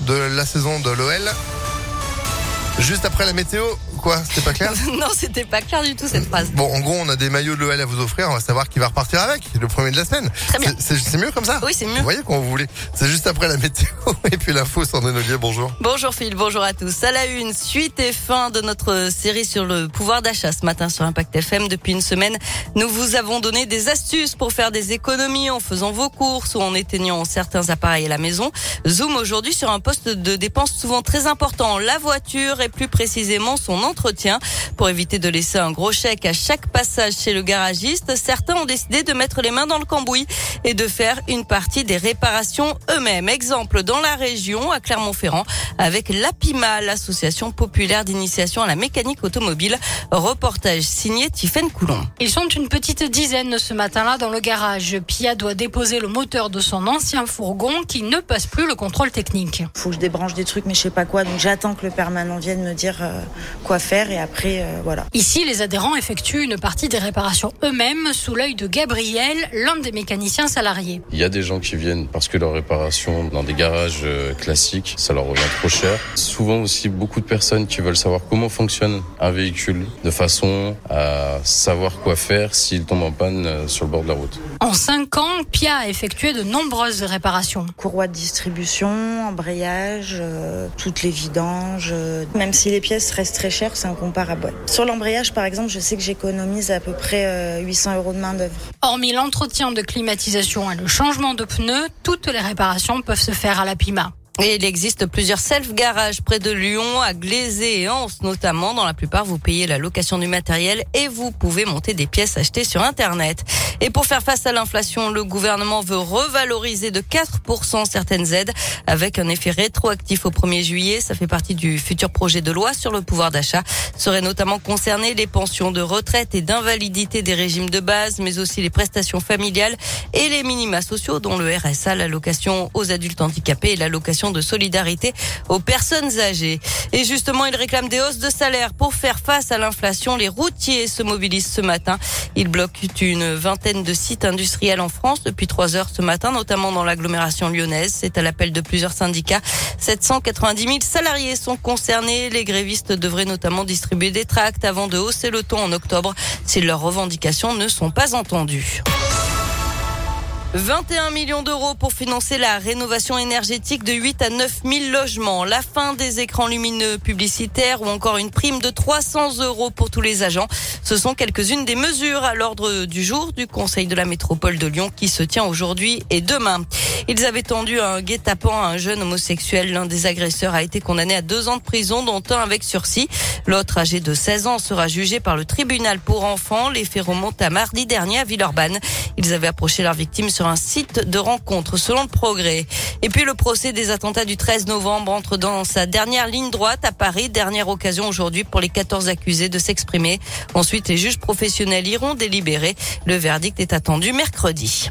de la saison de l'OL. Juste après la météo, quoi C'était pas clair? Non, c'était pas clair du tout cette phrase. Bon, en gros, on a des maillots de l'OL à vous offrir. On va savoir qui va repartir avec le premier de la semaine. Très bien. C'est mieux comme ça? Oui, c'est mieux. Vous voyez quand vous voulez. C'est juste après la météo et puis l'info. Sandrine Ollier, bonjour. Bonjour Phil, bonjour à tous. À la une, suite et fin de notre série sur le pouvoir d'achat ce matin sur Impact FM. Depuis une semaine, nous vous avons donné des astuces pour faire des économies en faisant vos courses ou en éteignant certains appareils à la maison. Zoom aujourd'hui sur un poste de dépenses souvent très important, la voiture et plus précisément son entretien. Pour éviter de laisser un gros chèque à chaque passage chez le garagiste, certains ont décidé de mettre les mains dans le cambouis et de faire une partie des réparations eux-mêmes. Exemple dans la région, à Clermont-Ferrand, avec l'APIMA, l'association populaire d'initiation à la mécanique automobile. Reportage signé Tiffaine Coulon. Ils sont une petite dizaine ce matin-là dans le garage. Pia doit déposer le moteur de son ancien fourgon qui ne passe plus le contrôle technique. faut que je débranche des trucs mais je sais pas quoi donc j'attends que le permanent vienne me dire euh, quoi faire et après euh, voilà. Ici, les adhérents effectuent une partie des réparations eux-mêmes sous l'œil de Gabriel, l'un des mécaniciens salariés. Il y a des gens qui viennent parce que leur réparation dans des garages euh, classiques, ça leur revient trop cher. Souvent aussi beaucoup de personnes qui veulent savoir comment fonctionne un véhicule de façon à savoir quoi faire s'il tombe en panne sur le bord de la route. En cinq ans, Pia a effectué de nombreuses réparations. Courroie de distribution, embrayage, euh, toutes les vidanges. euh, même si les pièces restent très chères, c'est incomparable. Sur l'embrayage par exemple, je sais que j'économise à peu près euh, 800 euros de main d'œuvre. Hormis l'entretien de climatisation et le changement de pneus, toutes les réparations peuvent se faire à la Pima. Et il existe plusieurs self-garages près de Lyon, à Glazé et Anse notamment. Dans la plupart, vous payez la location du matériel et vous pouvez monter des pièces achetées sur Internet. Et pour faire face à l'inflation, le gouvernement veut revaloriser de 4% certaines aides avec un effet rétroactif au 1er juillet. Ça fait partie du futur projet de loi sur le pouvoir d'achat. Seraient notamment concernées les pensions de retraite et d'invalidité des régimes de base, mais aussi les prestations familiales et les minima sociaux, dont le RSA, l'allocation aux adultes handicapés et l'allocation de solidarité aux personnes âgées. Et justement, ils réclament des hausses de salaire pour faire face à l'inflation. Les routiers se mobilisent ce matin. Ils bloquent une vingtaine de sites industriels en France depuis trois heures ce matin, notamment dans l'agglomération lyonnaise. C'est à l'appel de plusieurs syndicats. 790 000 salariés sont concernés. Les grévistes devraient notamment distribuer des tracts avant de hausser le ton en octobre si leurs revendications ne sont pas entendues. 21 millions d'euros pour financer la rénovation énergétique de 8 à 9 000 logements, la fin des écrans lumineux publicitaires ou encore une prime de 300 euros pour tous les agents. Ce sont quelques-unes des mesures à l'ordre du jour du Conseil de la métropole de Lyon qui se tient aujourd'hui et demain. Ils avaient tendu un guet-apens à un jeune homosexuel. L'un des agresseurs a été condamné à deux ans de prison, dont un avec sursis. L'autre, âgé de 16 ans, sera jugé par le tribunal pour enfants. Les faits remontent à mardi dernier à Villeurbanne. Ils avaient approché leur victime sur un site de rencontre selon le progrès. Et puis le procès des attentats du 13 novembre entre dans sa dernière ligne droite à Paris. Dernière occasion aujourd'hui pour les 14 accusés de s'exprimer. Ensuite, les juges professionnels iront délibérer. Le verdict est attendu mercredi.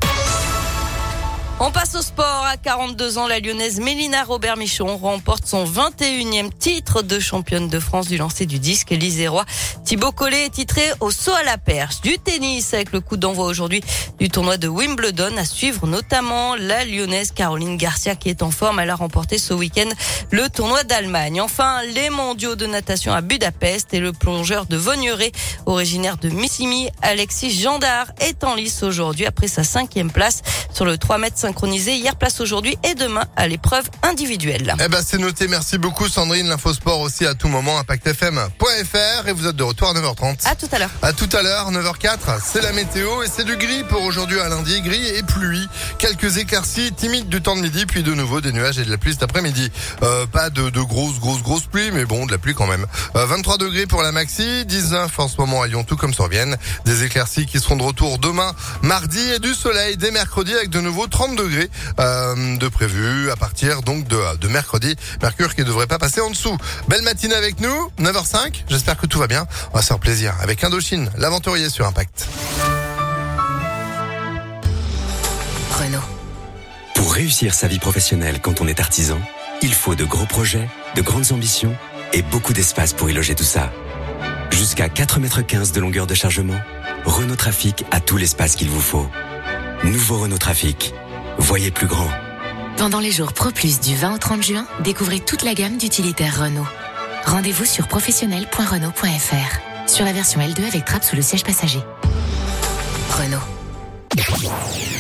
On passe au sport. À 42 ans, la lyonnaise Mélina Robert Michon remporte son 21e titre de championne de France du lancer du disque. L'Isérois Thibaut Collet est titré au saut à la perche. Du tennis avec le coup d'envoi aujourd'hui du tournoi de Wimbledon. À suivre notamment la lyonnaise Caroline Garcia qui est en forme. Elle a remporté ce week-end le tournoi d'Allemagne. Enfin, les mondiaux de natation à Budapest et le plongeur de Vogneré, originaire de Missimi, Alexis Gendard, est en lice aujourd'hui après sa cinquième place sur le 3 mètres synchronisé. Hier, place aujourd'hui et demain à l'épreuve individuelle. Eh ben, c'est noté. Merci beaucoup, Sandrine. L'infosport aussi à tout moment. ImpactFM.fr et vous êtes de retour à 9h30. À tout à l'heure. À tout à l'heure, 9h04, c'est la météo et c'est du gris pour aujourd'hui à lundi. Gris et pluie. Quelques éclaircies timides du temps de midi, puis de nouveau des nuages et de la pluie cet après-midi. Euh, pas de, de grosses, grosses, grosses pluies, mais bon, de la pluie quand même. Euh, 23 degrés pour la maxi, 19 en ce moment à Lyon, tout comme sur Vienne. Des éclaircies qui seront de retour demain, mardi et du soleil dès mercredi avec de nouveau 30 degrés euh, de prévu à partir donc de, de mercredi. Mercure qui ne devrait pas passer en dessous. Belle matinée avec nous, 9h05. J'espère que tout va bien. On va se faire plaisir avec Indochine, l'aventurier sur Impact. Renault. Pour réussir sa vie professionnelle quand on est artisan, il faut de gros projets, de grandes ambitions et beaucoup d'espace pour y loger tout ça. Jusqu'à 4,15 mètres de longueur de chargement, Renault Trafic a tout l'espace qu'il vous faut. Nouveau Renault Trafic. Voyez plus grand. Pendant les jours Pro Plus du 20 au 30 juin, découvrez toute la gamme d'utilitaires Renault. Rendez-vous sur professionnel.renault.fr. Sur la version L2 avec trappe sous le siège passager. Renault.